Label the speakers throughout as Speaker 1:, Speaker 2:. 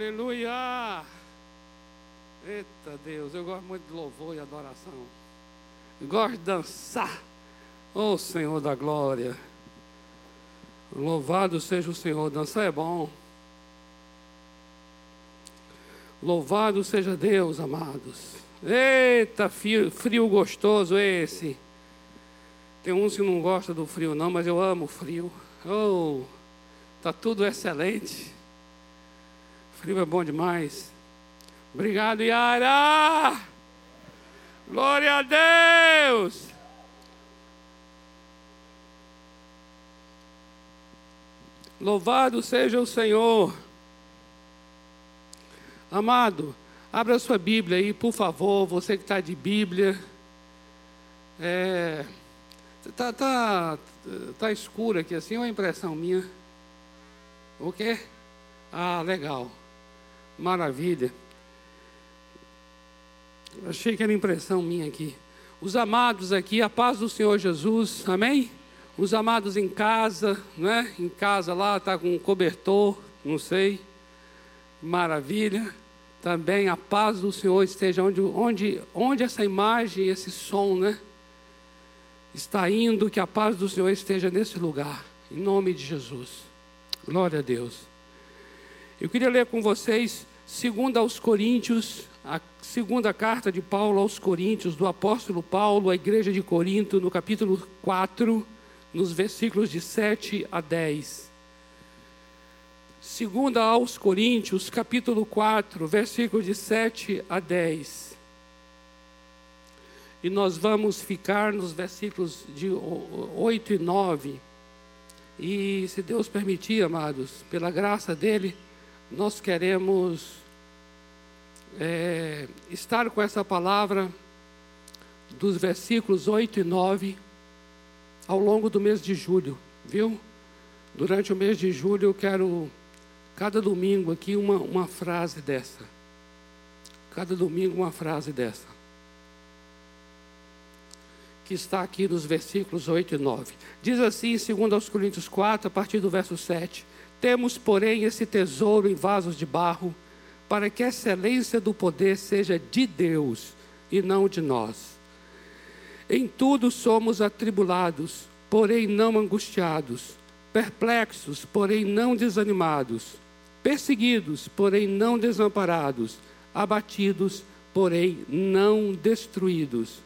Speaker 1: Aleluia! Eita Deus, eu gosto muito de louvor e adoração. Gosto de dançar. Oh Senhor da glória. Louvado seja o Senhor. Dançar é bom. Louvado seja Deus, amados. Eita, frio, frio gostoso esse. Tem uns que não gostam do frio, não, mas eu amo o frio. Oh, tá tudo excelente. Frio é bom demais. Obrigado, Yara. Glória a Deus. Louvado seja o Senhor. Amado, abra sua Bíblia aí, por favor. Você que está de Bíblia. É, tá, tá, tá escuro aqui assim, é impressão minha? O quê? Ah, legal. Maravilha. Achei que era impressão minha aqui. Os amados aqui, a paz do Senhor Jesus, amém? Os amados em casa, né? Em casa lá, tá com um cobertor, não sei. Maravilha. Também a paz do Senhor esteja onde, onde, onde essa imagem, esse som, né? Está indo, que a paz do Senhor esteja nesse lugar, em nome de Jesus. Glória a Deus. Eu queria ler com vocês, segundo aos Coríntios, a segunda carta de Paulo aos Coríntios, do apóstolo Paulo à igreja de Corinto, no capítulo 4, nos versículos de 7 a 10. Segunda aos Coríntios, capítulo 4, versículos de 7 a 10. E nós vamos ficar nos versículos de 8 e 9. E se Deus permitir, amados, pela graça dele, nós queremos é, estar com essa palavra dos versículos 8 e 9 ao longo do mês de julho, viu? Durante o mês de julho eu quero, cada domingo aqui, uma, uma frase dessa. Cada domingo uma frase dessa. Que está aqui nos versículos 8 e 9. Diz assim, segundo aos Coríntios 4, a partir do verso 7. Temos, porém, esse tesouro em vasos de barro, para que a excelência do poder seja de Deus e não de nós. Em tudo somos atribulados, porém não angustiados, perplexos, porém não desanimados, perseguidos, porém não desamparados, abatidos, porém não destruídos,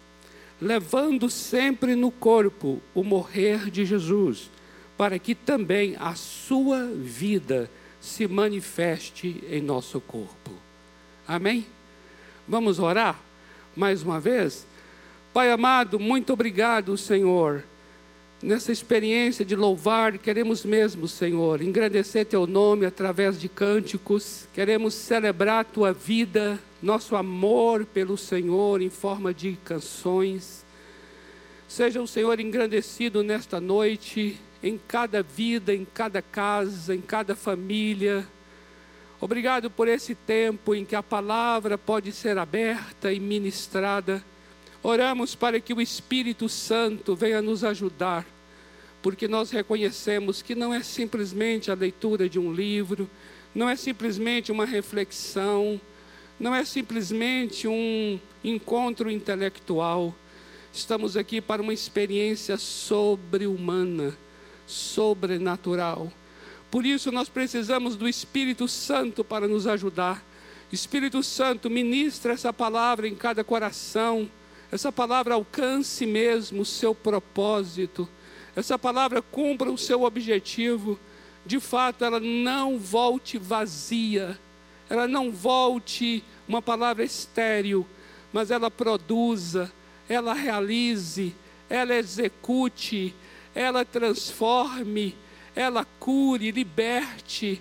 Speaker 1: levando sempre no corpo o morrer de Jesus para que também a sua vida se manifeste em nosso corpo. Amém? Vamos orar mais uma vez? Pai amado, muito obrigado, Senhor. Nessa experiência de louvar, queremos mesmo, Senhor, engrandecer Teu nome através de cânticos, queremos celebrar Tua vida, nosso amor pelo Senhor em forma de canções. Seja o Senhor engrandecido nesta noite, em cada vida, em cada casa, em cada família. Obrigado por esse tempo em que a palavra pode ser aberta e ministrada. Oramos para que o Espírito Santo venha nos ajudar, porque nós reconhecemos que não é simplesmente a leitura de um livro, não é simplesmente uma reflexão, não é simplesmente um encontro intelectual. Estamos aqui para uma experiência sobre-humana sobrenatural. Por isso nós precisamos do Espírito Santo para nos ajudar. Espírito Santo, ministra essa palavra em cada coração. Essa palavra alcance mesmo o seu propósito. Essa palavra cumpra o seu objetivo. De fato, ela não volte vazia. Ela não volte uma palavra estéril, mas ela produza, ela realize, ela execute, ela transforme, ela cure, liberte.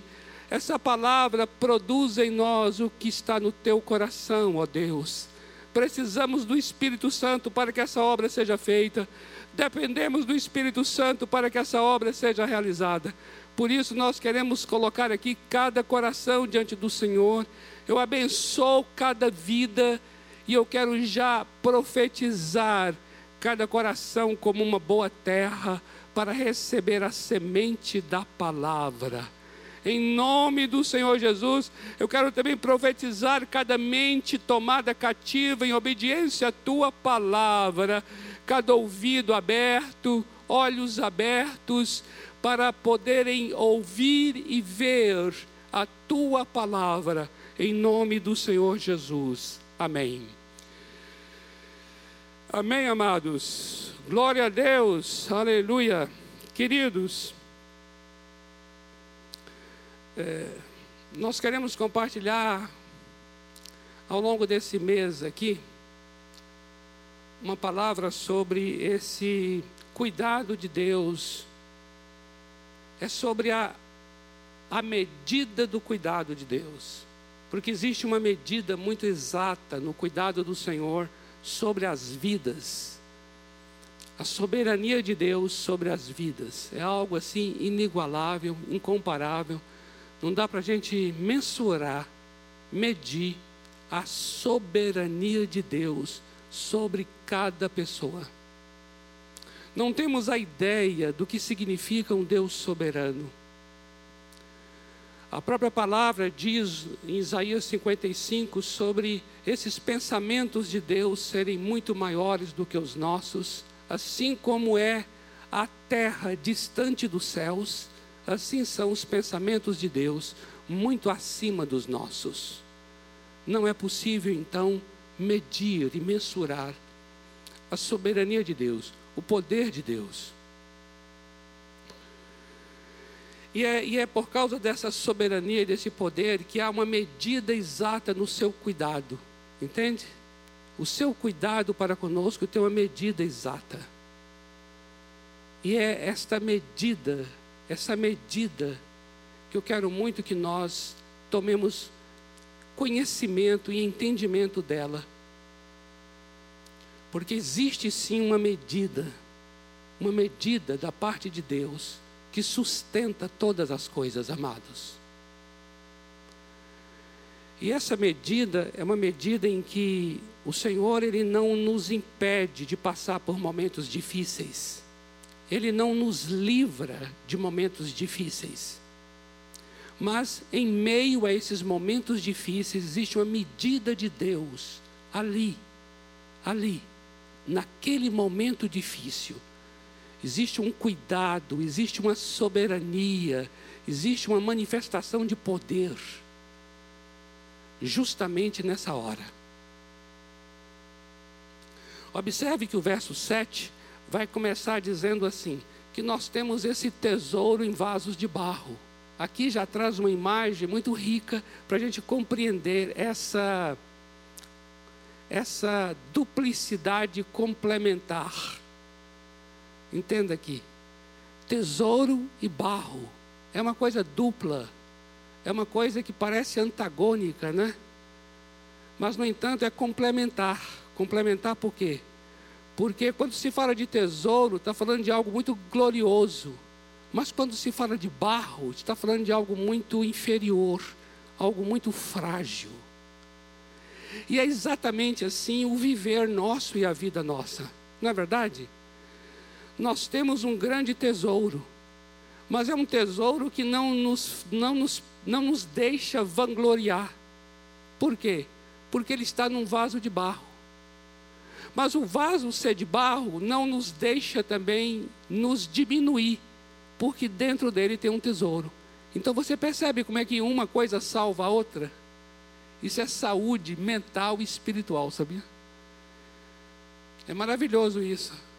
Speaker 1: Essa palavra produz em nós o que está no teu coração, ó Deus. Precisamos do Espírito Santo para que essa obra seja feita. Dependemos do Espírito Santo para que essa obra seja realizada. Por isso nós queremos colocar aqui cada coração diante do Senhor. Eu abençoo cada vida e eu quero já profetizar cada coração como uma boa terra para receber a semente da palavra. Em nome do Senhor Jesus, eu quero também profetizar cada mente tomada cativa em obediência à tua palavra, cada ouvido aberto, olhos abertos, para poderem ouvir e ver a tua palavra, em nome do Senhor Jesus. Amém. Amém, amados. Glória a Deus, aleluia. Queridos, é, nós queremos compartilhar ao longo desse mês aqui uma palavra sobre esse cuidado de Deus. É sobre a, a medida do cuidado de Deus. Porque existe uma medida muito exata no cuidado do Senhor sobre as vidas. A soberania de Deus sobre as vidas é algo assim inigualável, incomparável. Não dá para a gente mensurar, medir a soberania de Deus sobre cada pessoa. Não temos a ideia do que significa um Deus soberano. A própria palavra diz em Isaías 55 sobre esses pensamentos de Deus serem muito maiores do que os nossos, assim como é a terra distante dos céus, assim são os pensamentos de Deus muito acima dos nossos. Não é possível então medir e mensurar a soberania de Deus, o poder de Deus. E é, e é por causa dessa soberania e desse poder que há uma medida exata no seu cuidado, entende? O seu cuidado para conosco tem uma medida exata. E é esta medida, essa medida, que eu quero muito que nós tomemos conhecimento e entendimento dela. Porque existe sim uma medida, uma medida da parte de Deus que sustenta todas as coisas, amados. E essa medida é uma medida em que o Senhor ele não nos impede de passar por momentos difíceis. Ele não nos livra de momentos difíceis. Mas em meio a esses momentos difíceis existe uma medida de Deus ali, ali, naquele momento difícil existe um cuidado, existe uma soberania, existe uma manifestação de poder, justamente nessa hora. Observe que o verso 7 vai começar dizendo assim: que nós temos esse tesouro em vasos de barro. Aqui já traz uma imagem muito rica para a gente compreender essa, essa duplicidade complementar Entenda aqui. Tesouro e barro é uma coisa dupla. É uma coisa que parece antagônica, né? Mas, no entanto, é complementar. Complementar por quê? Porque quando se fala de tesouro, está falando de algo muito glorioso. Mas quando se fala de barro, está falando de algo muito inferior, algo muito frágil. E é exatamente assim o viver nosso e a vida nossa, não é verdade? Nós temos um grande tesouro, mas é um tesouro que não nos, não nos, não nos deixa vangloriar. Por quê? Porque ele está num vaso de barro. Mas o vaso ser de barro não nos deixa também nos diminuir, porque dentro dele tem um tesouro. Então você percebe como é que uma coisa salva a outra? Isso é saúde mental e espiritual, sabia? É maravilhoso isso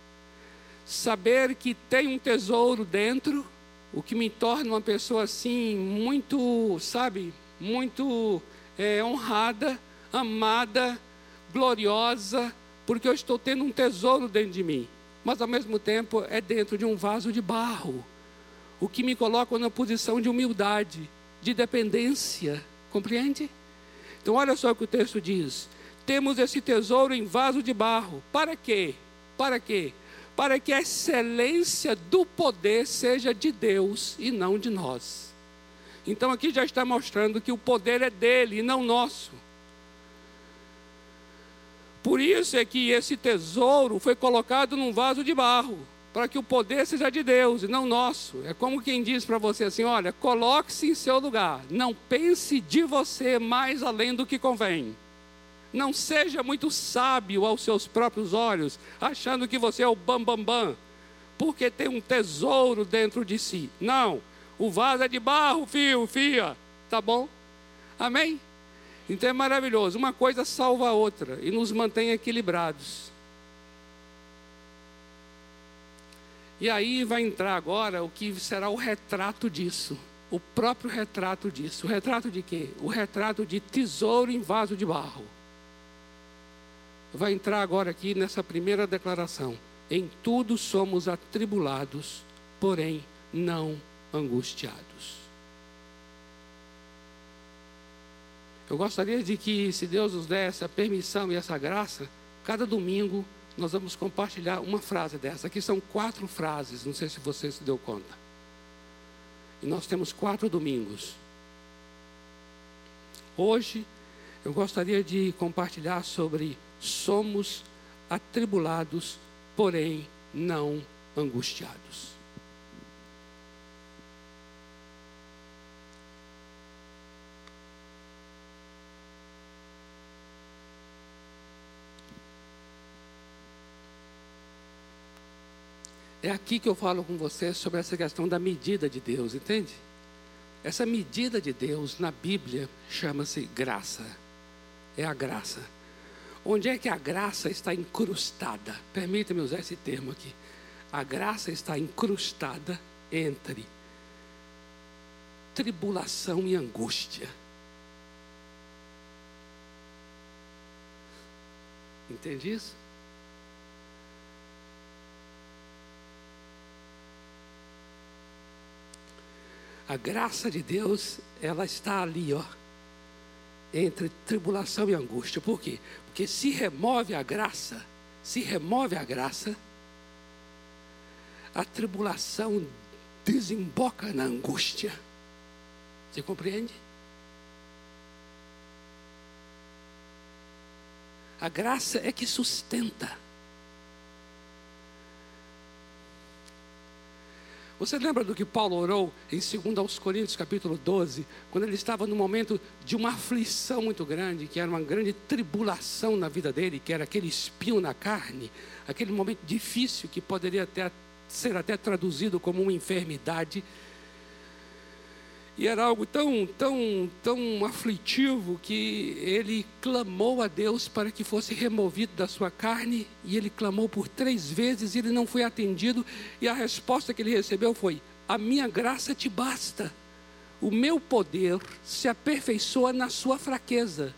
Speaker 1: saber que tem um tesouro dentro, o que me torna uma pessoa assim, muito, sabe, muito é, honrada, amada, gloriosa, porque eu estou tendo um tesouro dentro de mim, mas ao mesmo tempo é dentro de um vaso de barro, o que me coloca numa posição de humildade, de dependência, compreende? Então, olha só o que o texto diz: temos esse tesouro em vaso de barro, para quê? Para quê? Para que a excelência do poder seja de Deus e não de nós. Então aqui já está mostrando que o poder é dele e não nosso. Por isso é que esse tesouro foi colocado num vaso de barro. para que o poder seja de Deus e não nosso. É como quem diz para você assim: olha, coloque-se em seu lugar, não pense de você mais além do que convém. Não seja muito sábio aos seus próprios olhos, achando que você é o bambambam, bam, bam, porque tem um tesouro dentro de si. Não, o vaso é de barro, fio, fia, tá bom? Amém? Então é maravilhoso. Uma coisa salva a outra e nos mantém equilibrados. E aí vai entrar agora o que será o retrato disso. O próprio retrato disso. O retrato de quê? O retrato de tesouro em vaso de barro. Vai entrar agora aqui nessa primeira declaração. Em tudo somos atribulados, porém não angustiados. Eu gostaria de que, se Deus nos der essa permissão e essa graça, cada domingo nós vamos compartilhar uma frase dessa. Aqui são quatro frases, não sei se você se deu conta. E nós temos quatro domingos. Hoje eu gostaria de compartilhar sobre somos atribulados, porém não angustiados. É aqui que eu falo com você sobre essa questão da medida de Deus, entende? Essa medida de Deus na Bíblia chama-se graça. É a graça. Onde é que a graça está incrustada? Permita-me usar esse termo aqui. A graça está incrustada entre tribulação e angústia. Entende isso? A graça de Deus, ela está ali, ó, entre tribulação e angústia. Por quê? Porque se remove a graça, se remove a graça, a tribulação desemboca na angústia. Você compreende? A graça é que sustenta. Você lembra do que Paulo orou em 2 Coríntios capítulo 12, quando ele estava no momento de uma aflição muito grande, que era uma grande tribulação na vida dele, que era aquele espinho na carne, aquele momento difícil que poderia até, ser até traduzido como uma enfermidade. E era algo tão, tão, tão aflitivo que ele clamou a Deus para que fosse removido da sua carne. E ele clamou por três vezes e ele não foi atendido. E a resposta que ele recebeu foi: A minha graça te basta. O meu poder se aperfeiçoa na sua fraqueza.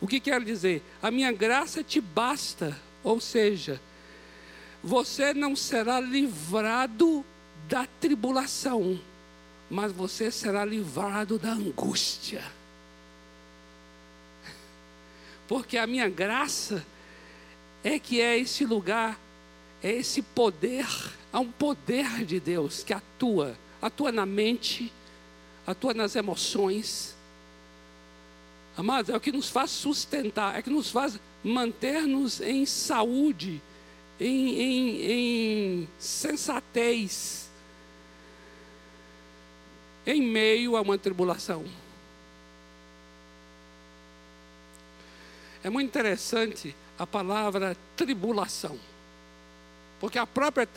Speaker 1: O que quer dizer? A minha graça te basta. Ou seja, você não será livrado da tribulação mas você será livrado da angústia. Porque a minha graça é que é esse lugar, é esse poder, há um poder de Deus que atua, atua na mente, atua nas emoções. Amados, é o que nos faz sustentar, é que nos faz manter-nos em saúde, em, em, em sensatez em meio a uma tribulação. É muito interessante a palavra tribulação, porque a própria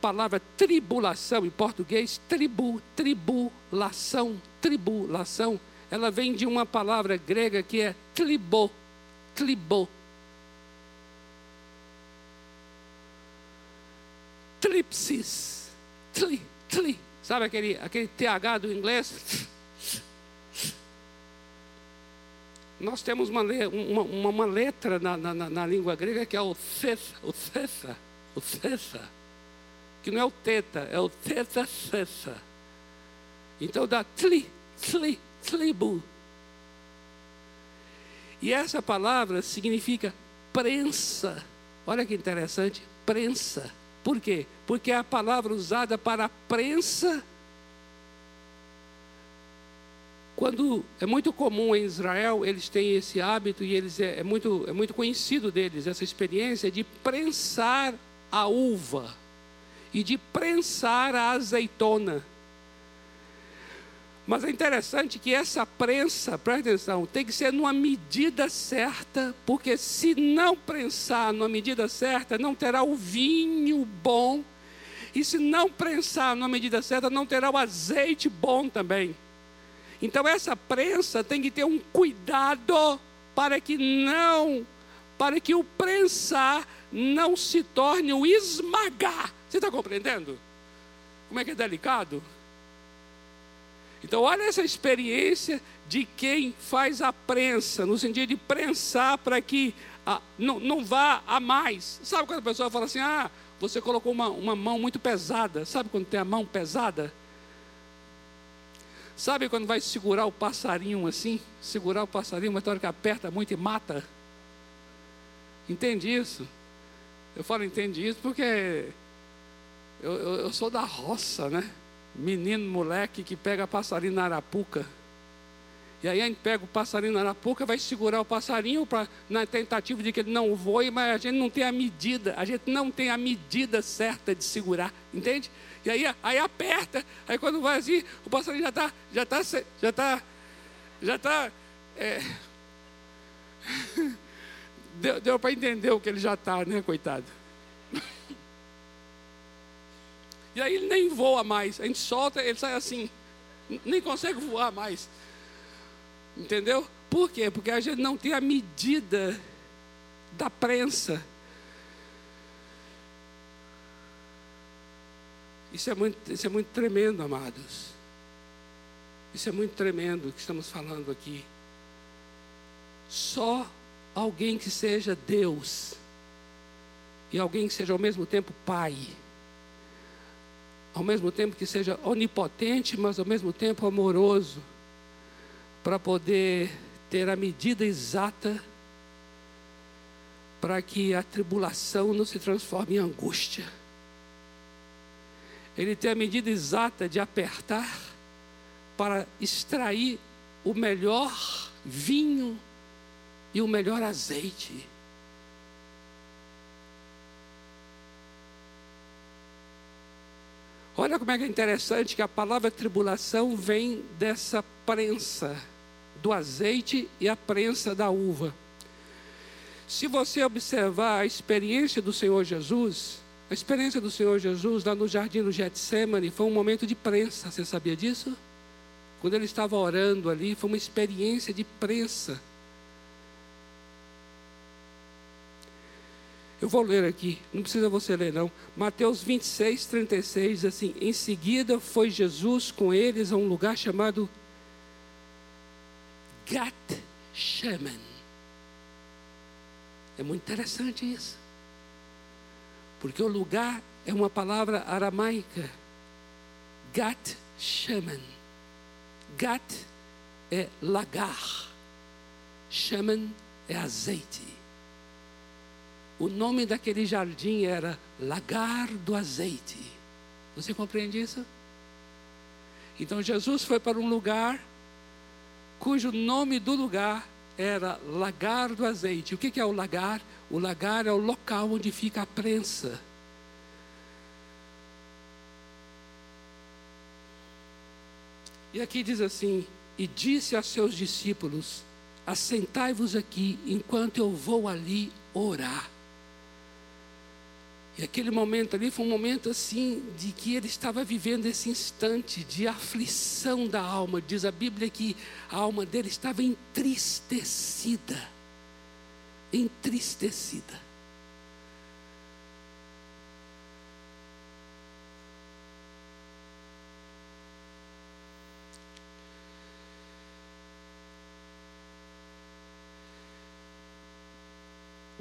Speaker 1: palavra tribulação em português, tribu, tribulação, tribulação, ela vem de uma palavra grega que é tribo, tribo. Tripsis, tri, tri, Sabe aquele, aquele TH do inglês? Nós temos uma, uma, uma letra na, na, na, língua grega que é o cessa, o cessa, o cessa, que não é o teta, é o teta cessa. Então dá tli, tli, tlibu. E essa palavra significa prensa. Olha que interessante, prensa. Por quê? Porque é a palavra usada para a prensa. Quando é muito comum em Israel, eles têm esse hábito e eles é, é muito é muito conhecido deles essa experiência de prensar a uva. e de prensar a azeitona. Mas é interessante que essa prensa, presta atenção, tem que ser numa medida certa, porque se não prensar numa medida certa, não terá o vinho bom, e se não prensar numa medida certa, não terá o azeite bom também. Então essa prensa tem que ter um cuidado para que não, para que o prensar não se torne o esmagar. Você está compreendendo? Como é que é delicado? Então, olha essa experiência de quem faz a prensa, no sentido de prensar para que ah, não, não vá a mais. Sabe quando a pessoa fala assim: ah, você colocou uma, uma mão muito pesada. Sabe quando tem a mão pesada? Sabe quando vai segurar o passarinho assim? Segurar o passarinho, uma hora que aperta muito e mata? Entende isso? Eu falo entende isso porque eu, eu, eu sou da roça, né? Menino, moleque que pega passarinho na arapuca. E aí a gente pega o passarinho na arapuca, vai segurar o passarinho pra, na tentativa de que ele não voe, mas a gente não tem a medida, a gente não tem a medida certa de segurar, entende? E aí, aí aperta, aí quando vai assim, o passarinho já está, já está, já está, já está. É... deu, deu para entender o que ele já está, né, coitado? E aí ele nem voa mais. A gente solta, ele sai assim. Nem consegue voar mais. Entendeu? Por quê? Porque a gente não tem a medida da prensa. Isso é muito, isso é muito tremendo, amados. Isso é muito tremendo que estamos falando aqui. Só alguém que seja Deus e alguém que seja ao mesmo tempo Pai ao mesmo tempo que seja onipotente, mas ao mesmo tempo amoroso, para poder ter a medida exata para que a tribulação não se transforme em angústia. Ele tem a medida exata de apertar para extrair o melhor vinho e o melhor azeite. Olha como é é interessante que a palavra tribulação vem dessa prensa do azeite e a prensa da uva. Se você observar a experiência do Senhor Jesus, a experiência do Senhor Jesus lá no jardim do Getsemane foi um momento de prensa, você sabia disso? Quando ele estava orando ali, foi uma experiência de prensa. Eu vou ler aqui, não precisa você ler não. Mateus 26, 36, assim: Em seguida foi Jesus com eles a um lugar chamado Gat Shemen. É muito interessante isso. Porque o lugar é uma palavra aramaica. Gat Shemen. Gat é lagar. Shemen é azeite. O nome daquele jardim era Lagar do Azeite. Você compreende isso? Então Jesus foi para um lugar cujo nome do lugar era Lagar do Azeite. O que é o lagar? O lagar é o local onde fica a prensa. E aqui diz assim: E disse a seus discípulos: Assentai-vos aqui enquanto eu vou ali orar. E aquele momento ali foi um momento assim de que ele estava vivendo esse instante de aflição da alma. Diz a Bíblia que a alma dele estava entristecida. Entristecida.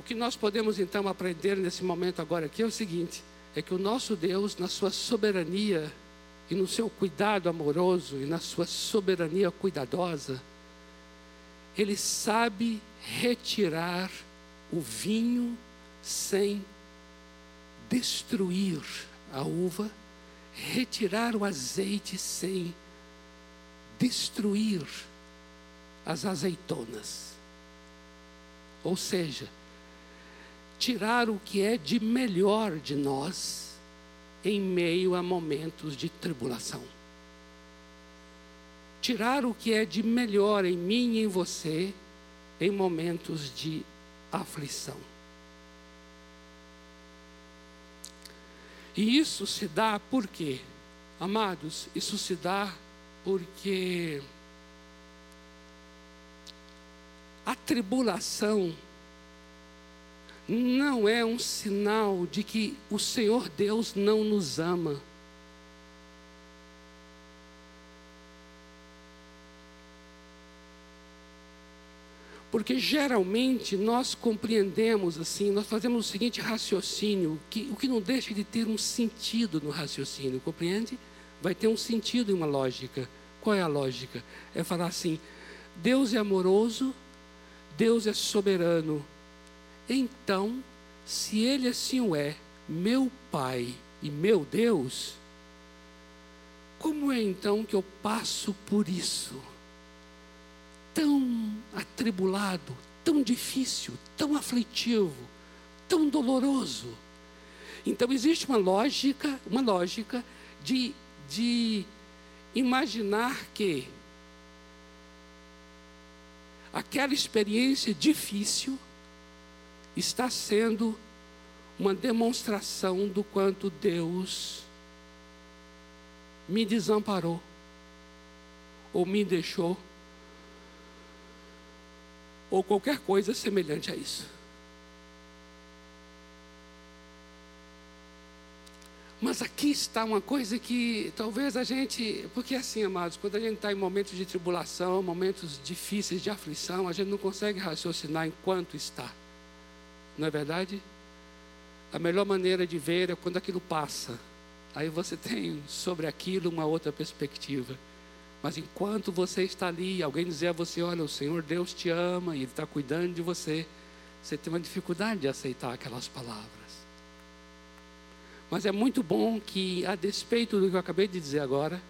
Speaker 1: Que nós podemos então aprender nesse momento agora aqui é o seguinte: é que o nosso Deus, na sua soberania e no seu cuidado amoroso e na sua soberania cuidadosa, ele sabe retirar o vinho sem destruir a uva, retirar o azeite sem destruir as azeitonas. Ou seja, tirar o que é de melhor de nós em meio a momentos de tribulação. Tirar o que é de melhor em mim e em você em momentos de aflição. E isso se dá por quê? Amados, isso se dá porque a tribulação não é um sinal de que o Senhor Deus não nos ama. Porque geralmente nós compreendemos assim, nós fazemos o seguinte raciocínio, que, o que não deixa de ter um sentido no raciocínio, compreende? Vai ter um sentido e uma lógica. Qual é a lógica? É falar assim: Deus é amoroso, Deus é soberano. Então, se Ele assim o é, meu Pai e meu Deus, como é então que eu passo por isso? tão atribulado, tão difícil, tão aflitivo, tão doloroso. Então existe uma lógica, uma lógica de, de imaginar que aquela experiência difícil está sendo uma demonstração do quanto Deus me desamparou ou me deixou ou qualquer coisa semelhante a isso. Mas aqui está uma coisa que talvez a gente, porque assim, amados, quando a gente está em momentos de tribulação, momentos difíceis de aflição, a gente não consegue raciocinar enquanto está. Não é verdade? A melhor maneira de ver é quando aquilo passa. Aí você tem sobre aquilo uma outra perspectiva. Mas enquanto você está ali, alguém dizer a você: Olha, o Senhor Deus te ama e Ele está cuidando de você, você tem uma dificuldade de aceitar aquelas palavras. Mas é muito bom que, a despeito do que eu acabei de dizer agora,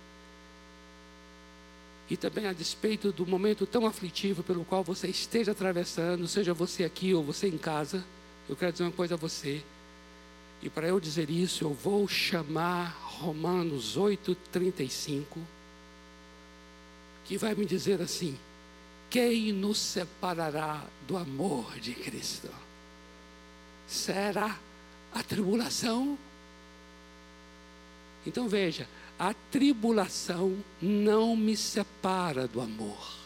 Speaker 1: e também a despeito do momento tão aflitivo pelo qual você esteja atravessando, seja você aqui ou você em casa, eu quero dizer uma coisa a você. E para eu dizer isso, eu vou chamar Romanos 8,35 que vai me dizer assim: quem nos separará do amor de Cristo? Será a tribulação? Então veja, a tribulação não me separa do amor.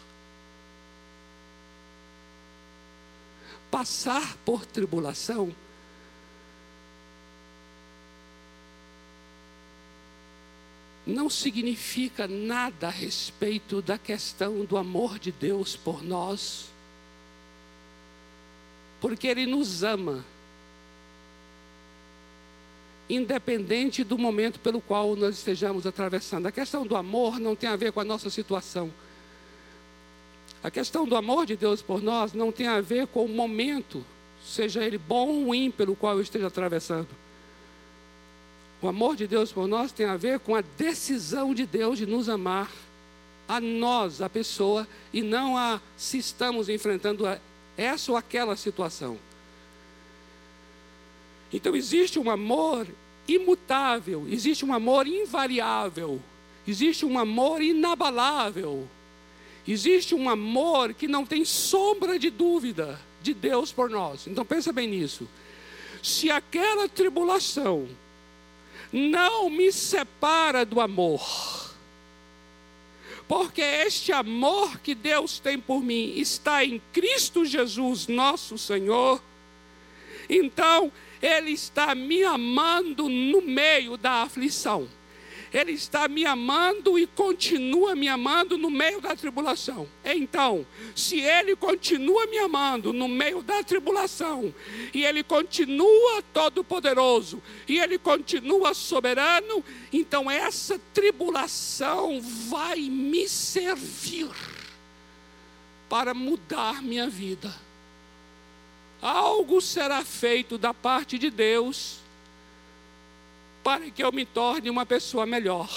Speaker 1: Passar por tribulação não significa nada a respeito da questão do amor de Deus por nós, porque Ele nos ama, independente do momento pelo qual nós estejamos atravessando. A questão do amor não tem a ver com a nossa situação. A questão do amor de Deus por nós não tem a ver com o momento, seja ele bom ou ruim, pelo qual eu esteja atravessando. O amor de Deus por nós tem a ver com a decisão de Deus de nos amar, a nós, a pessoa, e não a se estamos enfrentando essa ou aquela situação. Então existe um amor imutável, existe um amor invariável, existe um amor inabalável, existe um amor que não tem sombra de dúvida de Deus por nós. Então pensa bem nisso. Se aquela tribulação não me separa do amor. Porque este amor que Deus tem por mim está em Cristo Jesus, nosso Senhor. Então, Ele está me amando no meio da aflição. Ele está me amando e continua me amando no meio da tribulação. Então, se Ele continua me amando no meio da tribulação, e Ele continua todo-poderoso, e Ele continua soberano, então essa tribulação vai me servir para mudar minha vida. Algo será feito da parte de Deus para que eu me torne uma pessoa melhor.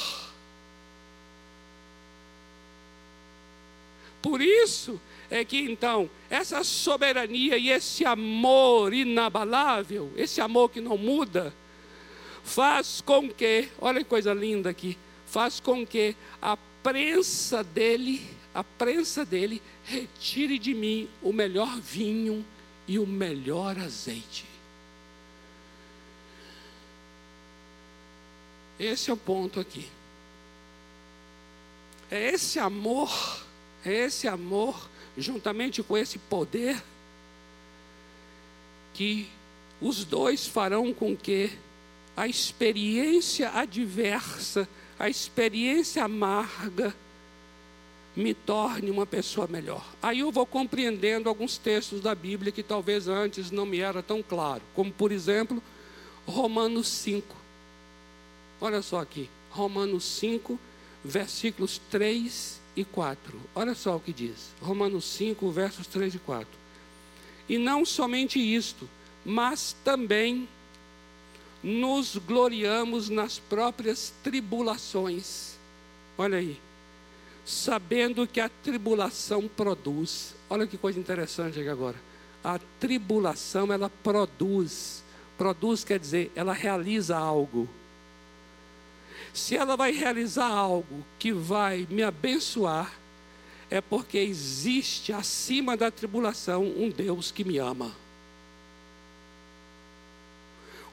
Speaker 1: Por isso é que então, essa soberania e esse amor inabalável, esse amor que não muda, faz com que, olha que coisa linda aqui, faz com que a prensa dele, a prensa dele, retire de mim o melhor vinho e o melhor azeite. Esse é o ponto aqui. É esse amor, é esse amor, juntamente com esse poder, que os dois farão com que a experiência adversa, a experiência amarga, me torne uma pessoa melhor. Aí eu vou compreendendo alguns textos da Bíblia que talvez antes não me era tão claro, como por exemplo, Romanos 5. Olha só aqui, Romanos 5, versículos 3 e 4. Olha só o que diz. Romanos 5, versos 3 e 4. E não somente isto, mas também nos gloriamos nas próprias tribulações. Olha aí. Sabendo que a tribulação produz. Olha que coisa interessante aqui agora. A tribulação ela produz. Produz quer dizer, ela realiza algo. Se ela vai realizar algo que vai me abençoar, é porque existe acima da tribulação um Deus que me ama.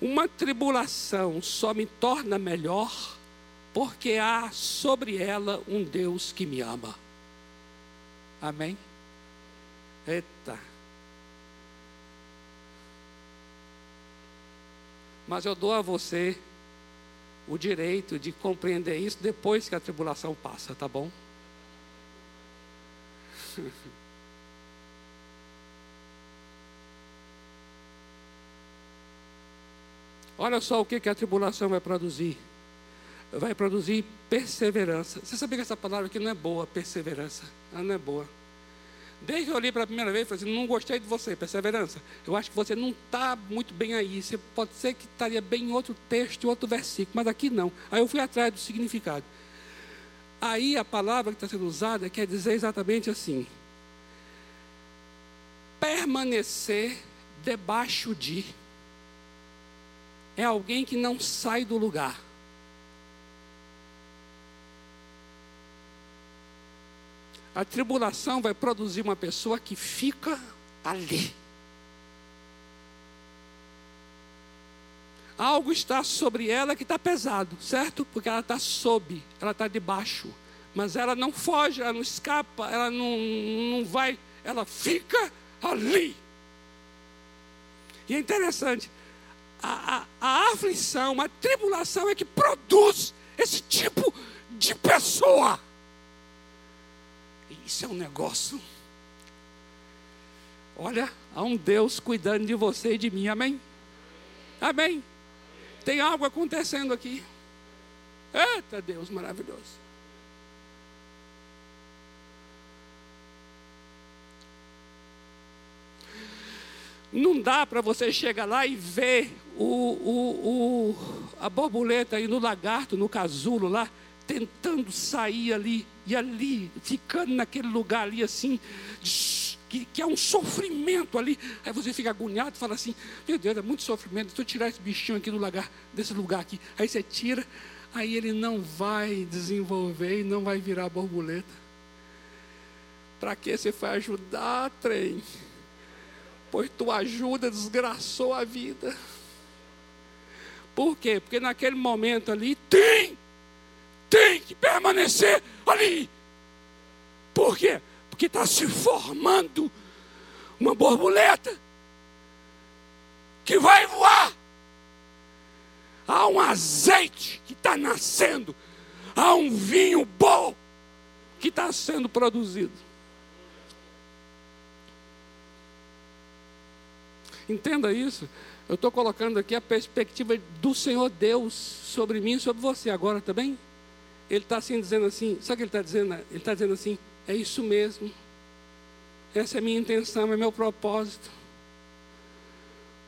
Speaker 1: Uma tribulação só me torna melhor porque há sobre ela um Deus que me ama. Amém? Eita. Mas eu dou a você o direito de compreender isso depois que a tribulação passa, tá bom? Olha só o que, que a tribulação vai produzir. Vai produzir perseverança. Você sabia que essa palavra aqui não é boa, perseverança? Ela não é boa. Desde que eu li pela primeira vez, falei assim, não gostei de você, perseverança. Eu acho que você não está muito bem aí. Você pode ser que estaria bem em outro texto, outro versículo, mas aqui não. Aí eu fui atrás do significado. Aí a palavra que está sendo usada quer dizer exatamente assim: permanecer debaixo de. É alguém que não sai do lugar. A tribulação vai produzir uma pessoa que fica ali. Algo está sobre ela que está pesado, certo? Porque ela está sob, ela está debaixo. Mas ela não foge, ela não escapa, ela não, não vai, ela fica ali. E é interessante, a, a, a aflição, a tribulação é que produz esse tipo de pessoa. Isso é um negócio. Olha, há um Deus cuidando de você e de mim, amém? Amém. Tem algo acontecendo aqui. Eita Deus maravilhoso. Não dá para você chegar lá e ver o, o, o, a borboleta aí no lagarto, no casulo lá, tentando sair ali e ali, ficando naquele lugar ali assim, que, que é um sofrimento ali. Aí você fica agoniado e fala assim: Meu Deus, é muito sofrimento, deixa eu tirar esse bichinho aqui do lugar, desse lugar aqui. Aí você tira, aí ele não vai desenvolver e não vai virar borboleta. Para que você foi ajudar, trem? Pois tua ajuda desgraçou a vida. Por quê? Porque naquele momento ali tem tem que permanecer ali. Por quê? Porque está se formando uma borboleta que vai voar. Há um azeite que está nascendo. Há um vinho bom que está sendo produzido. Entenda isso. Eu estou colocando aqui a perspectiva do Senhor Deus sobre mim e sobre você agora também. Tá ele está assim dizendo assim, sabe o que ele está dizendo? Ele está dizendo assim, é isso mesmo. Essa é a minha intenção, é meu propósito.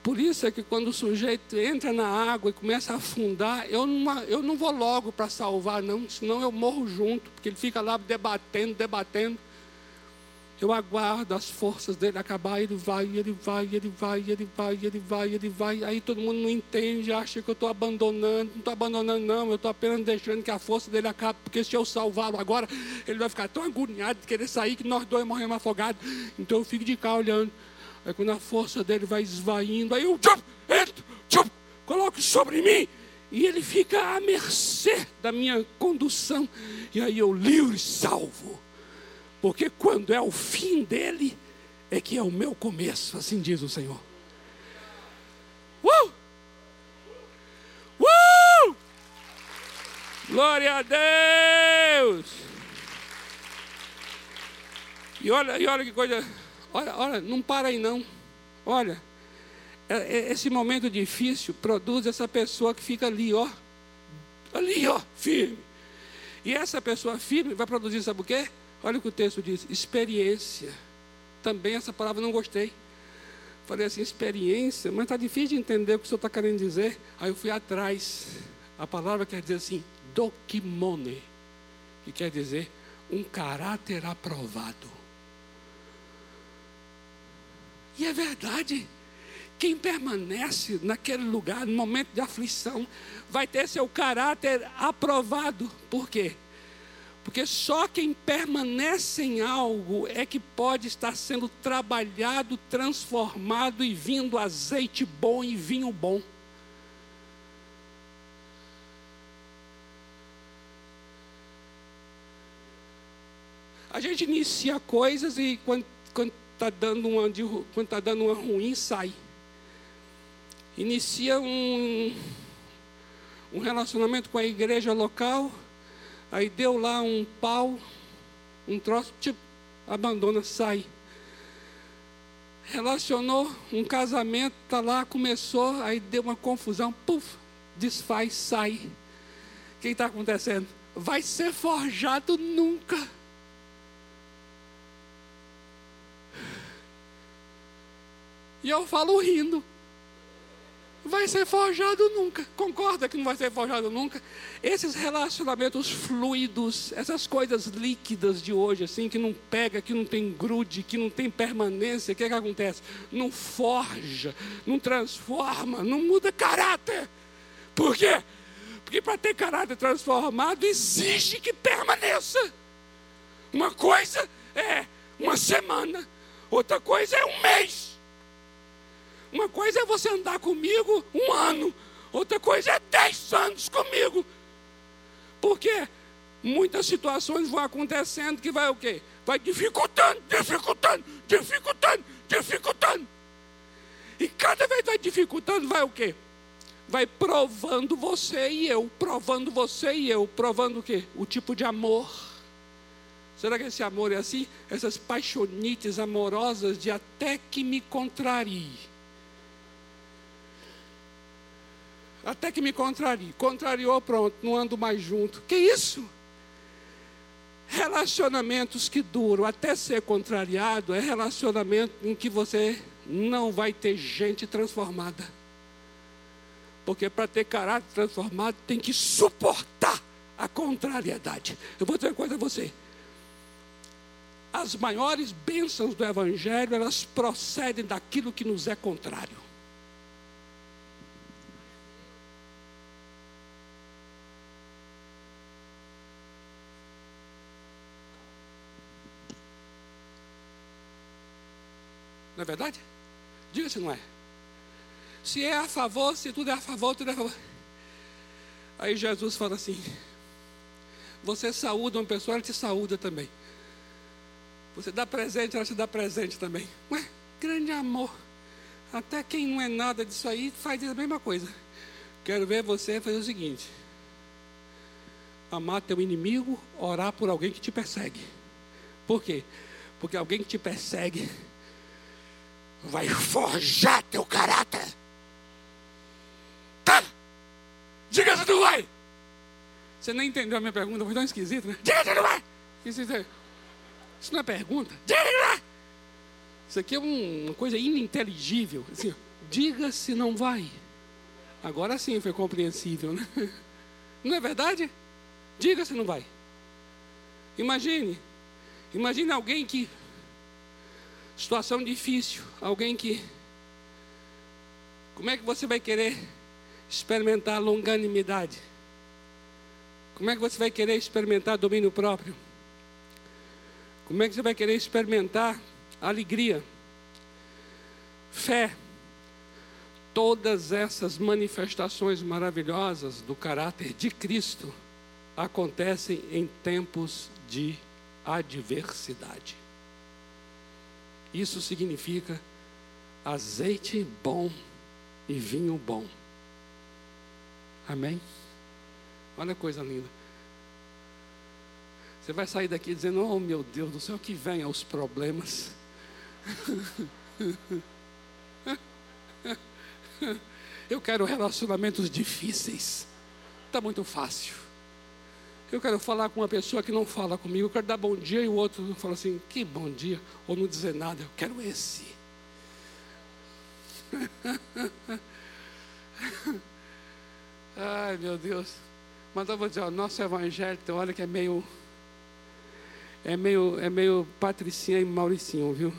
Speaker 1: Por isso é que quando o sujeito entra na água e começa a afundar, eu não, eu não vou logo para salvar, não, senão eu morro junto, porque ele fica lá debatendo, debatendo. Eu aguardo as forças dele acabar, ele vai, ele vai, ele vai, ele vai, ele vai, ele vai. Aí todo mundo não entende, acha que eu estou abandonando. Não estou abandonando, não. Eu estou apenas deixando que a força dele acabe. Porque se eu salvá-lo agora, ele vai ficar tão agoniado de querer sair que nós dois morremos afogados. Então eu fico de cá olhando. Aí quando a força dele vai esvaindo, aí eu tchup, entro, tchup, coloco sobre mim. E ele fica à mercê da minha condução. E aí eu livre salvo. Porque quando é o fim dele, é que é o meu começo, assim diz o Senhor. Uh! Uh! Glória a Deus! E olha, e olha que coisa. Olha, olha, não para aí não. Olha, é, é, esse momento difícil produz essa pessoa que fica ali, ó. Ali, ó, firme. E essa pessoa firme vai produzir, sabe o quê? Olha o que o texto diz: experiência. Também essa palavra não gostei. Falei assim, experiência, mas está difícil de entender o que o senhor está querendo dizer. Aí eu fui atrás. A palavra quer dizer assim, dokimone, que quer dizer um caráter aprovado. E é verdade. Quem permanece naquele lugar, no momento de aflição, vai ter seu caráter aprovado. Por quê? Porque só quem permanece em algo é que pode estar sendo trabalhado, transformado e vindo azeite bom e vinho bom. A gente inicia coisas e quando está dando, uma, tá dando uma ruim, sai. Inicia um, um relacionamento com a igreja local Aí deu lá um pau, um troço, tipo, abandona, sai. Relacionou um casamento, tá lá, começou, aí deu uma confusão, puf, desfaz, sai. O que está acontecendo? Vai ser forjado nunca. E eu falo rindo vai ser forjado nunca. Concorda que não vai ser forjado nunca? Esses relacionamentos fluidos, essas coisas líquidas de hoje, assim, que não pega, que não tem grude, que não tem permanência, o que, é que acontece? Não forja, não transforma, não muda caráter. Por quê? Porque para ter caráter transformado exige que permaneça. Uma coisa é uma semana, outra coisa é um mês. Uma coisa é você andar comigo um ano, outra coisa é dez anos comigo. Porque muitas situações vão acontecendo que vai o quê? Vai dificultando, dificultando, dificultando, dificultando. E cada vez vai dificultando, vai o quê? Vai provando você e eu, provando você e eu, provando o quê? O tipo de amor. Será que esse amor é assim? Essas paixonites amorosas de até que me contrarie. Até que me contrarie. Contrariou, pronto, não ando mais junto. Que isso? Relacionamentos que duram até ser contrariado é relacionamento em que você não vai ter gente transformada. Porque para ter caráter transformado tem que suportar a contrariedade. Eu vou dizer uma coisa a você. As maiores bênçãos do Evangelho, elas procedem daquilo que nos é contrário. Não é verdade? Diga se não é. Se é a favor, se tudo é a favor, tudo é a favor. Aí Jesus fala assim: Você saúda uma pessoa, ela te saúda também. Você dá presente, ela te dá presente também. Ué, grande amor. Até quem não é nada disso aí faz a mesma coisa. Quero ver você fazer o seguinte: amar teu inimigo, orar por alguém que te persegue. Por quê? Porque alguém que te persegue vai forjar teu caráter. Tá? Diga se tu vai. Você nem entendeu a minha pergunta, foi tão esquisito, né? Diga se tu vai. Isso, isso, isso não é pergunta? Diga se tu vai. Isso aqui é uma coisa ininteligível. Assim, diga se não vai. Agora sim foi compreensível, né? Não é verdade? Diga se não vai. Imagine. Imagine alguém que Situação difícil, alguém que. Como é que você vai querer experimentar longanimidade? Como é que você vai querer experimentar domínio próprio? Como é que você vai querer experimentar alegria, fé? Todas essas manifestações maravilhosas do caráter de Cristo acontecem em tempos de adversidade. Isso significa azeite bom e vinho bom. Amém? Olha a coisa linda. Você vai sair daqui dizendo: Oh meu Deus do céu, que venha os problemas. Eu quero relacionamentos difíceis. Está muito fácil. Eu quero falar com uma pessoa que não fala comigo. Eu quero dar bom dia e o outro fala assim: Que bom dia. Ou não dizer nada. Eu quero esse. Ai, meu Deus. Mas eu vou dizer, o nosso evangelho, olha que é meio. É meio, é meio patricinha e mauricinho, viu?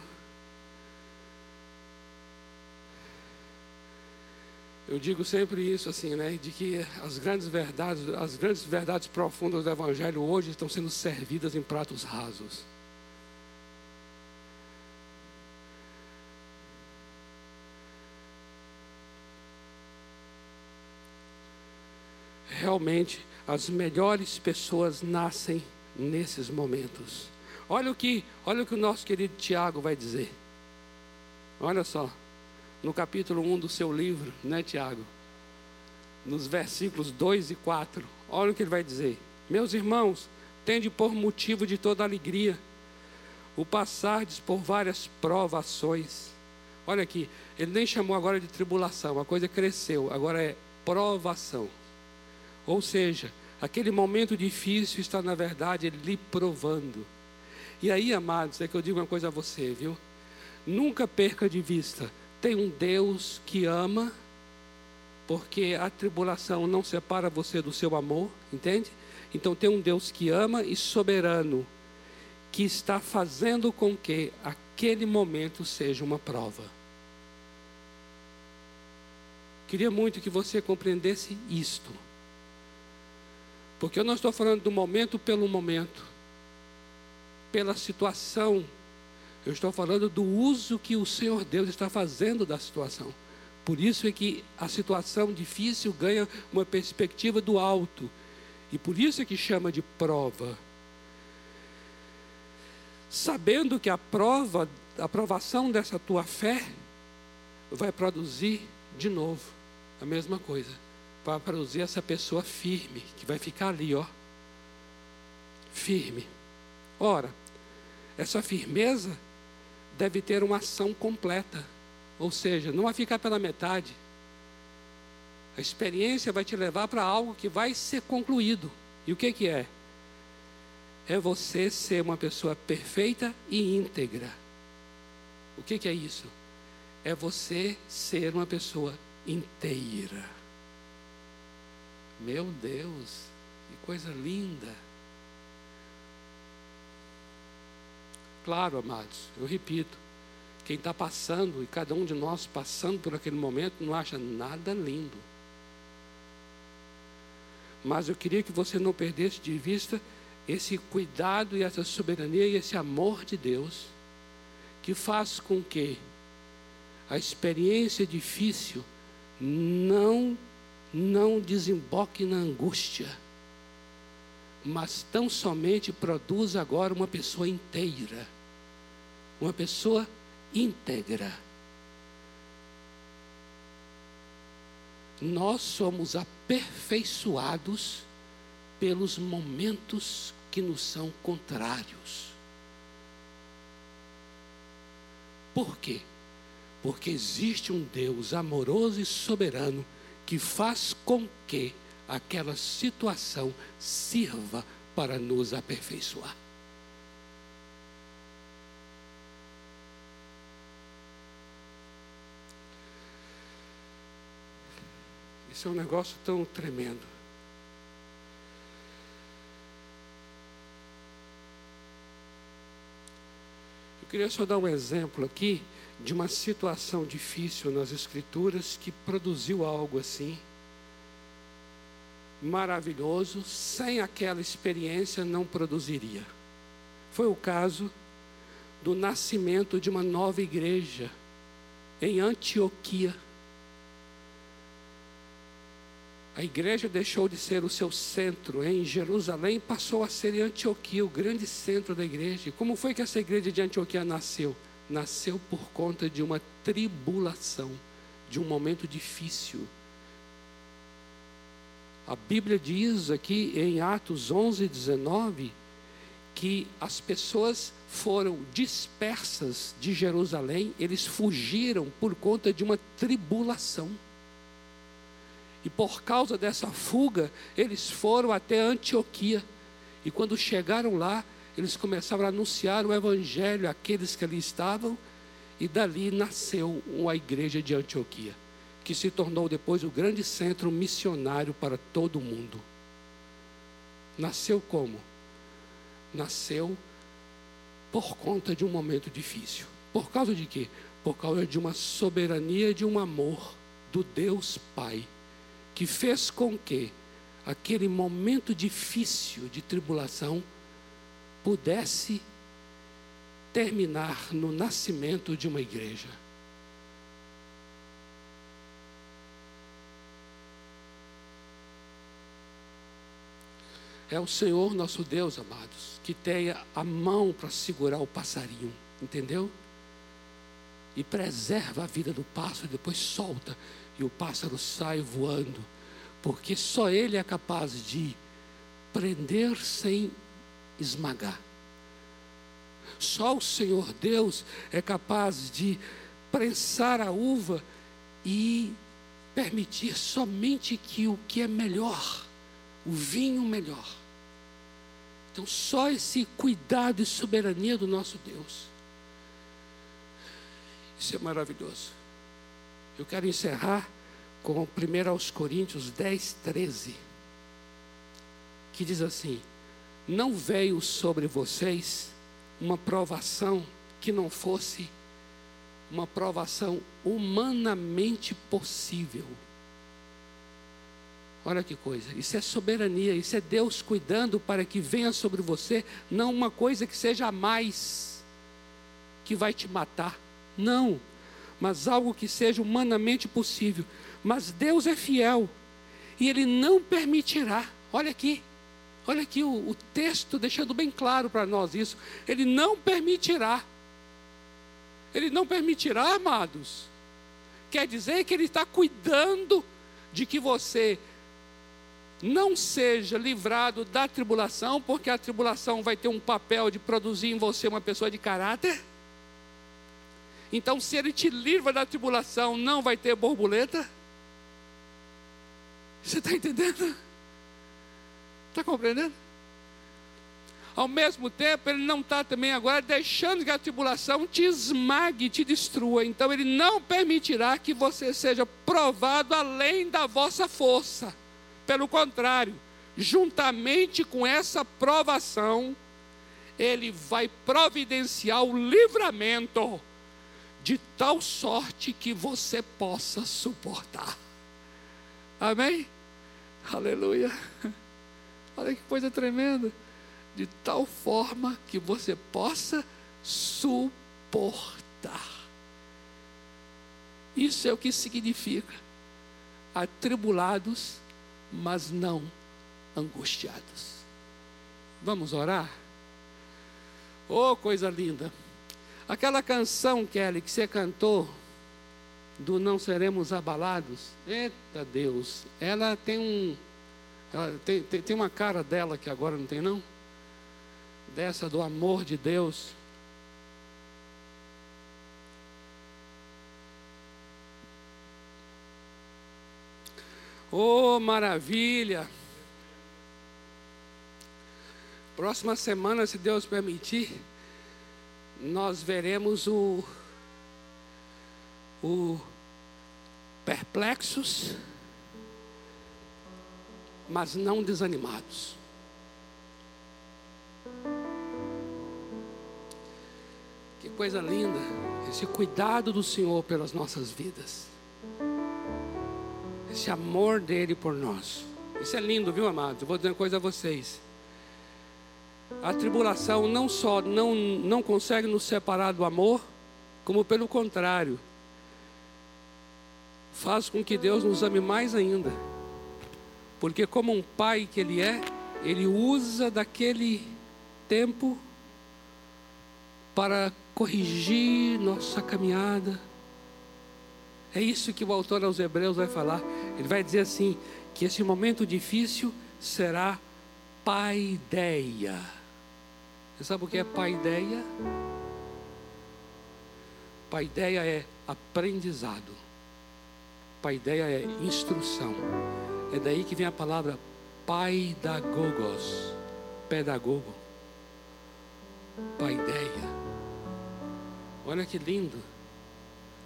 Speaker 1: Eu digo sempre isso assim, né, de que as grandes verdades, as grandes verdades profundas do evangelho hoje estão sendo servidas em pratos rasos. Realmente, as melhores pessoas nascem nesses momentos. Olha o que, olha o que o nosso querido Tiago vai dizer. Olha só no capítulo 1 do seu livro, né, Tiago? Nos versículos 2 e 4. Olha o que ele vai dizer. Meus irmãos, tende por motivo de toda alegria o passardes por várias provações. Olha aqui, ele nem chamou agora de tribulação, a coisa cresceu, agora é provação. Ou seja, aquele momento difícil está, na verdade, lhe provando. E aí, amados, é que eu digo uma coisa a você, viu? Nunca perca de vista tem um Deus que ama, porque a tribulação não separa você do seu amor, entende? Então tem um Deus que ama e soberano, que está fazendo com que aquele momento seja uma prova. Queria muito que você compreendesse isto. Porque eu não estou falando do momento pelo momento, pela situação eu estou falando do uso que o Senhor Deus está fazendo da situação. Por isso é que a situação difícil ganha uma perspectiva do alto. E por isso é que chama de prova. Sabendo que a prova, a aprovação dessa tua fé vai produzir de novo a mesma coisa. Vai produzir essa pessoa firme, que vai ficar ali, ó. Firme. Ora, essa firmeza deve ter uma ação completa. Ou seja, não vai ficar pela metade. A experiência vai te levar para algo que vai ser concluído. E o que, que é? É você ser uma pessoa perfeita e íntegra. O que, que é isso? É você ser uma pessoa inteira. Meu Deus, que coisa linda. Claro, amados, eu repito, quem está passando, e cada um de nós passando por aquele momento, não acha nada lindo. Mas eu queria que você não perdesse de vista esse cuidado e essa soberania e esse amor de Deus, que faz com que a experiência difícil não, não desemboque na angústia mas tão somente produz agora uma pessoa inteira, uma pessoa íntegra. Nós somos aperfeiçoados pelos momentos que nos são contrários. Por quê? Porque existe um Deus amoroso e soberano que faz com que aquela situação sirva para nos aperfeiçoar. É um negócio tão tremendo. Eu queria só dar um exemplo aqui de uma situação difícil nas Escrituras que produziu algo assim maravilhoso, sem aquela experiência não produziria. Foi o caso do nascimento de uma nova igreja em Antioquia. A igreja deixou de ser o seu centro em Jerusalém passou a ser em Antioquia, o grande centro da igreja. Como foi que essa igreja de Antioquia nasceu? Nasceu por conta de uma tribulação, de um momento difícil. A Bíblia diz aqui em Atos 11, 19, que as pessoas foram dispersas de Jerusalém, eles fugiram por conta de uma tribulação. E por causa dessa fuga, eles foram até Antioquia. E quando chegaram lá, eles começaram a anunciar o evangelho àqueles que ali estavam, e dali nasceu a igreja de Antioquia, que se tornou depois o grande centro missionário para todo o mundo. Nasceu como? Nasceu por conta de um momento difícil. Por causa de quê? Por causa de uma soberania, de um amor do Deus Pai que fez com que aquele momento difícil de tribulação pudesse terminar no nascimento de uma igreja. É o Senhor nosso Deus, amados, que tem a mão para segurar o passarinho, entendeu? E preserva a vida do pássaro, depois solta e o pássaro sai voando, porque só ele é capaz de prender sem esmagar. Só o Senhor Deus é capaz de prensar a uva e permitir somente que o que é melhor, o vinho melhor. Então, só esse cuidado e soberania do nosso Deus. Isso é maravilhoso. Eu quero encerrar com 1 aos Coríntios 10, 13, que diz assim: Não veio sobre vocês uma provação que não fosse uma provação humanamente possível. Olha que coisa, isso é soberania, isso é Deus cuidando para que venha sobre você, não uma coisa que seja a mais, que vai te matar. Não, mas algo que seja humanamente possível. Mas Deus é fiel e Ele não permitirá. Olha aqui, olha aqui o, o texto deixando bem claro para nós isso. Ele não permitirá. Ele não permitirá, amados. Quer dizer que Ele está cuidando de que você não seja livrado da tribulação, porque a tribulação vai ter um papel de produzir em você uma pessoa de caráter. Então, se ele te livra da tribulação, não vai ter borboleta? Você está entendendo? Está compreendendo? Ao mesmo tempo, ele não está também agora deixando que a tribulação te esmague, te destrua. Então, ele não permitirá que você seja provado além da vossa força. Pelo contrário, juntamente com essa provação, ele vai providenciar o livramento de tal sorte que você possa suportar. Amém? Aleluia. Olha que coisa tremenda. De tal forma que você possa suportar. Isso é o que significa atribulados, mas não angustiados. Vamos orar? Oh, coisa linda. Aquela canção, Kelly, que você cantou, do Não Seremos Abalados, eita Deus, ela tem um. Ela tem, tem, tem uma cara dela que agora não tem, não? Dessa do amor de Deus. Oh, maravilha! Próxima semana, se Deus permitir nós veremos o, o perplexos, mas não desanimados. Que coisa linda, esse cuidado do Senhor pelas nossas vidas, esse amor dele por nós. Isso é lindo, viu, amados? Eu vou dizer uma coisa a vocês. A tribulação não só não, não consegue nos separar do amor, como pelo contrário, faz com que Deus nos ame mais ainda. Porque, como um pai que Ele é, Ele usa daquele tempo para corrigir nossa caminhada. É isso que o autor aos Hebreus vai falar. Ele vai dizer assim: que esse momento difícil será paideia. Você sabe o que é paideia? Paideia é aprendizado. Paideia é instrução. É daí que vem a palavra paidagogos, pedagogo. Paideia. Olha que lindo.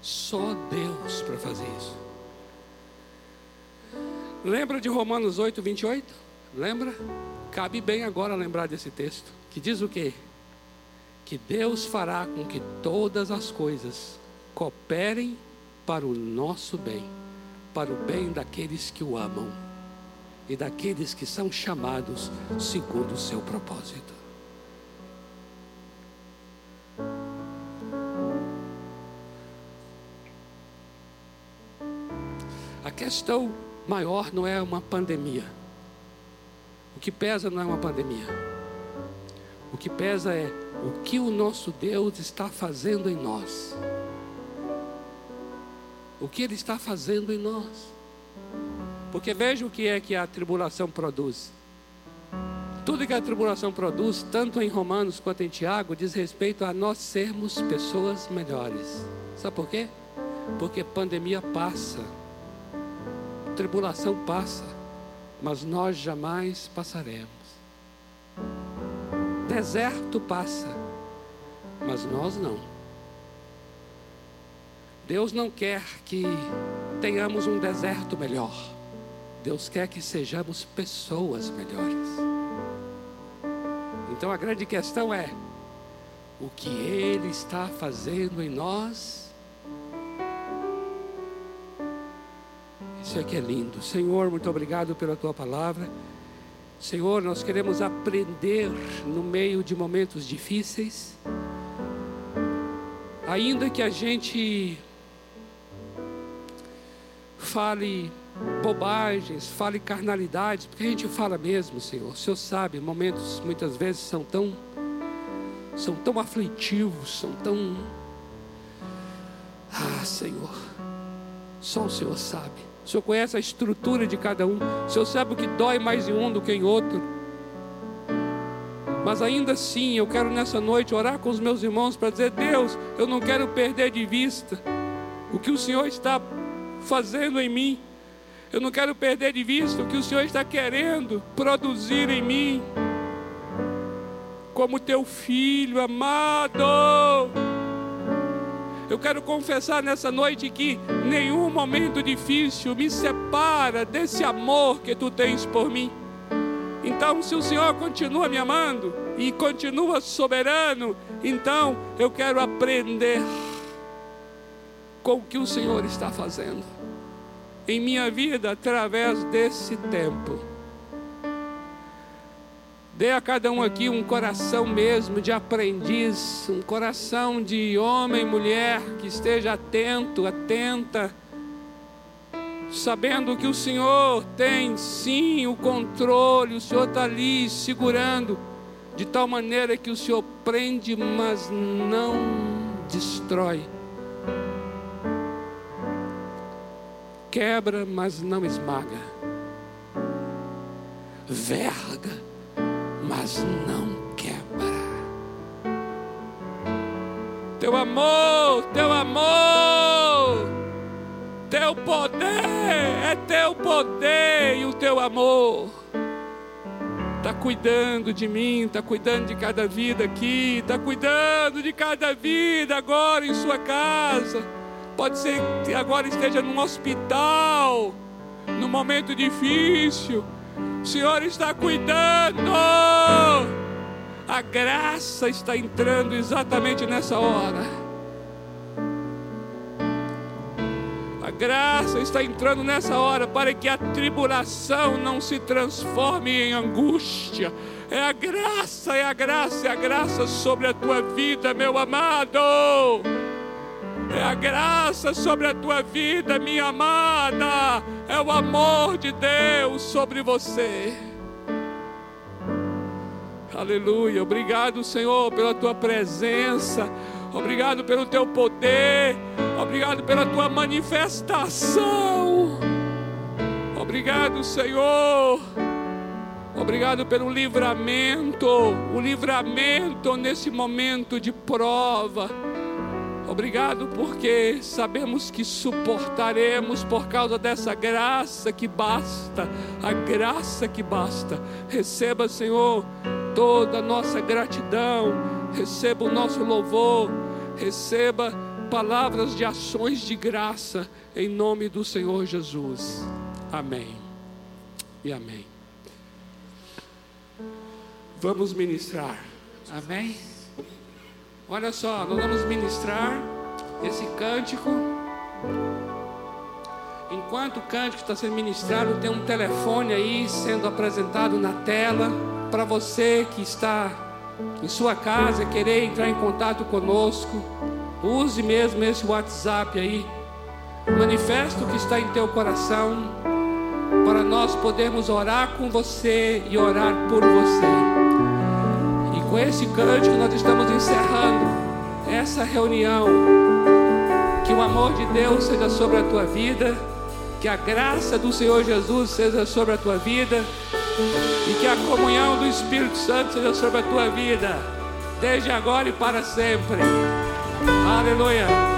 Speaker 1: Só Deus para fazer isso. Lembra de Romanos 8, 28? Lembra? Cabe bem agora lembrar desse texto. Que diz o quê? Que Deus fará com que todas as coisas cooperem para o nosso bem, para o bem daqueles que o amam e daqueles que são chamados segundo o seu propósito. A questão maior não é uma pandemia. O que pesa não é uma pandemia. O que pesa é o que o nosso Deus está fazendo em nós. O que Ele está fazendo em nós. Porque veja o que é que a tribulação produz. Tudo que a tribulação produz, tanto em Romanos quanto em Tiago, diz respeito a nós sermos pessoas melhores. Sabe por quê? Porque pandemia passa tribulação passa, mas nós jamais passaremos. Deserto passa, mas nós não. Deus não quer que tenhamos um deserto melhor. Deus quer que sejamos pessoas melhores. Então a grande questão é: o que Ele está fazendo em nós Isso aqui é lindo. Senhor, muito obrigado pela tua palavra. Senhor, nós queremos aprender no meio de momentos difíceis. Ainda que a gente fale bobagens, fale carnalidades, porque a gente fala mesmo, Senhor. O Senhor sabe, momentos muitas vezes são tão são tão aflitivos, são tão Ah, Senhor. Só o Senhor sabe. O Senhor conhece a estrutura de cada um. O Senhor sabe o que dói mais em um do que em outro. Mas ainda assim, eu quero nessa noite orar com os meus irmãos para dizer: Deus, eu não quero perder de vista o que o Senhor está fazendo em mim. Eu não quero perder de vista o que o Senhor está querendo produzir em mim. Como teu filho amado. Eu quero confessar nessa noite que nenhum momento difícil me separa desse amor que tu tens por mim. Então, se o Senhor continua me amando e continua soberano, então eu quero aprender com o que o Senhor está fazendo em minha vida através desse tempo. Dê a cada um aqui um coração mesmo de aprendiz, um coração de homem e mulher que esteja atento, atenta, sabendo que o Senhor tem sim o controle, o Senhor está ali segurando, de tal maneira que o Senhor prende, mas não destrói. Quebra, mas não esmaga. Verga mas não quebra. Teu amor, teu amor, teu poder, é teu poder e o teu amor. Está cuidando de mim, está cuidando de cada vida aqui, está cuidando de cada vida agora em sua casa. Pode ser que agora esteja num hospital, num momento difícil Senhor está cuidando.
Speaker 2: A graça está entrando exatamente nessa hora. A graça está entrando nessa hora para que a tribulação não se transforme em angústia. É a graça, é a graça, é a graça sobre a tua vida, meu amado. É a graça sobre a tua vida, minha amada. É o amor de Deus sobre você. Aleluia. Obrigado, Senhor, pela tua presença. Obrigado pelo teu poder. Obrigado pela tua manifestação. Obrigado, Senhor. Obrigado pelo livramento, o livramento nesse momento de prova. Obrigado porque sabemos que suportaremos por causa dessa graça que basta, a graça que basta. Receba, Senhor, toda a nossa gratidão, receba o nosso louvor, receba palavras de ações de graça, em nome do Senhor Jesus. Amém e amém. Vamos ministrar, amém? Olha só, nós vamos ministrar esse cântico. Enquanto o cântico está sendo ministrado, tem um telefone aí sendo apresentado na tela para você que está em sua casa querer entrar em contato conosco. Use mesmo esse WhatsApp aí. Manifesta o que está em teu coração para nós podermos orar com você e orar por você com esse cântico nós estamos encerrando essa reunião. Que o amor de Deus seja sobre a tua vida, que a graça do Senhor Jesus seja sobre a tua vida e que a comunhão do Espírito Santo seja sobre a tua vida, desde agora e para sempre. Aleluia.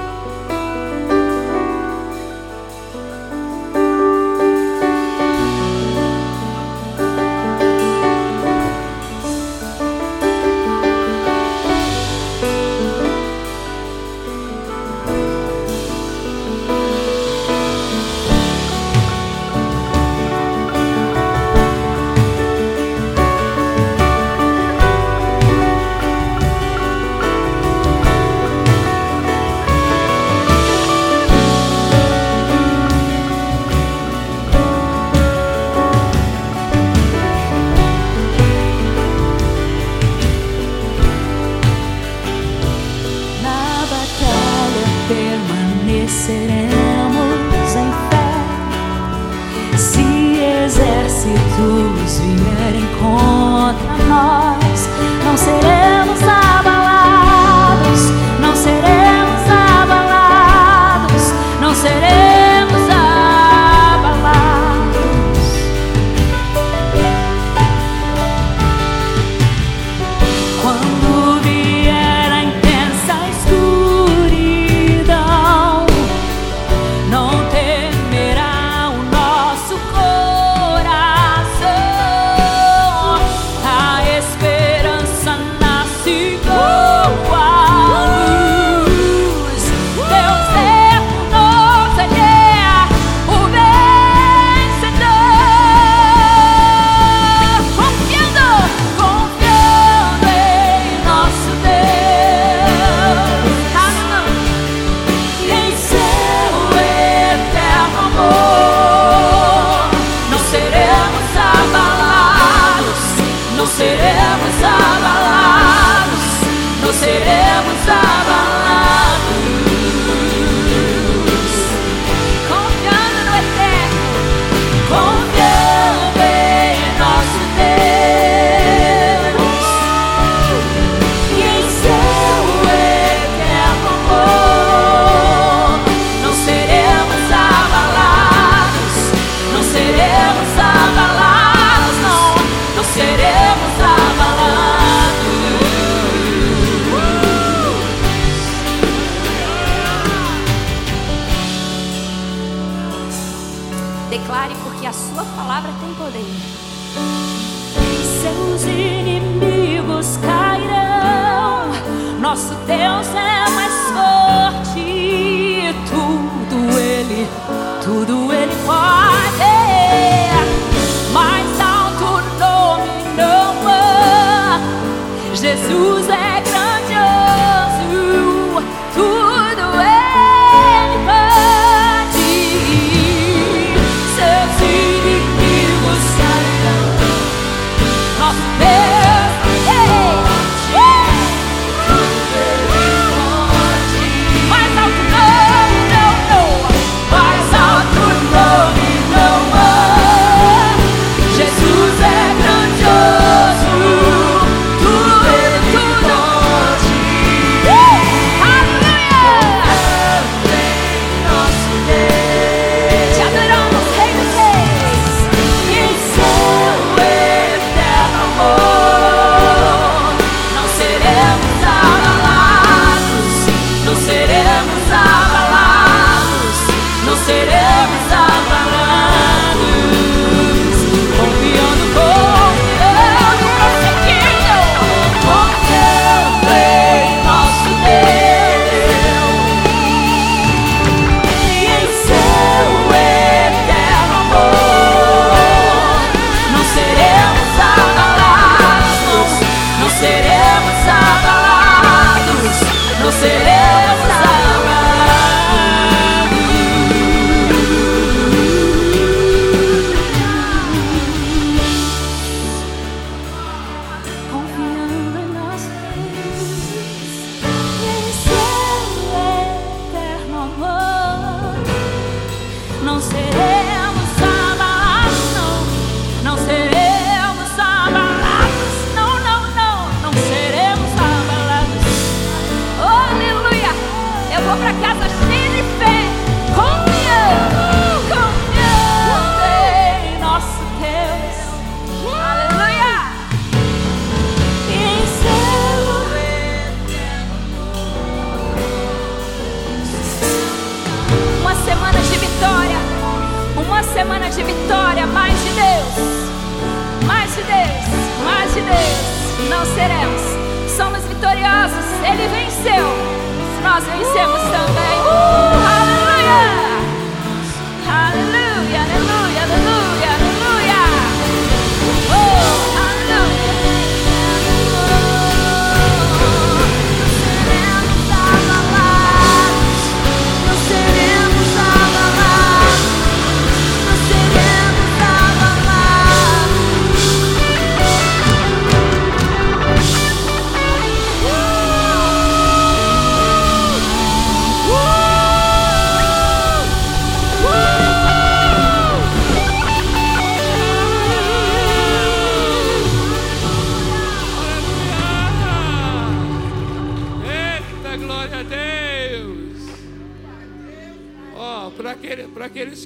Speaker 2: Nós vencemos também.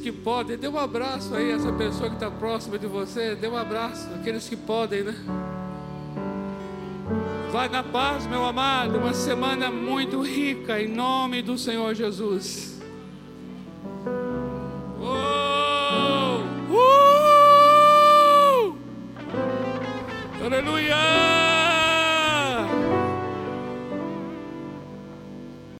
Speaker 1: Que podem, dê um abraço aí, essa pessoa que está próxima de você, dê um abraço, aqueles que podem, né? Vai na paz, meu amado, uma semana muito rica, em nome do Senhor Jesus. Oh! Uh! Aleluia!